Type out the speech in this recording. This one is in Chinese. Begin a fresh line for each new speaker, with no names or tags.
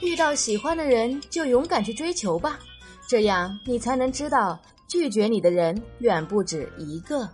遇到喜欢的人就勇敢去追求吧这样你才能知道拒绝你的人远不止一个。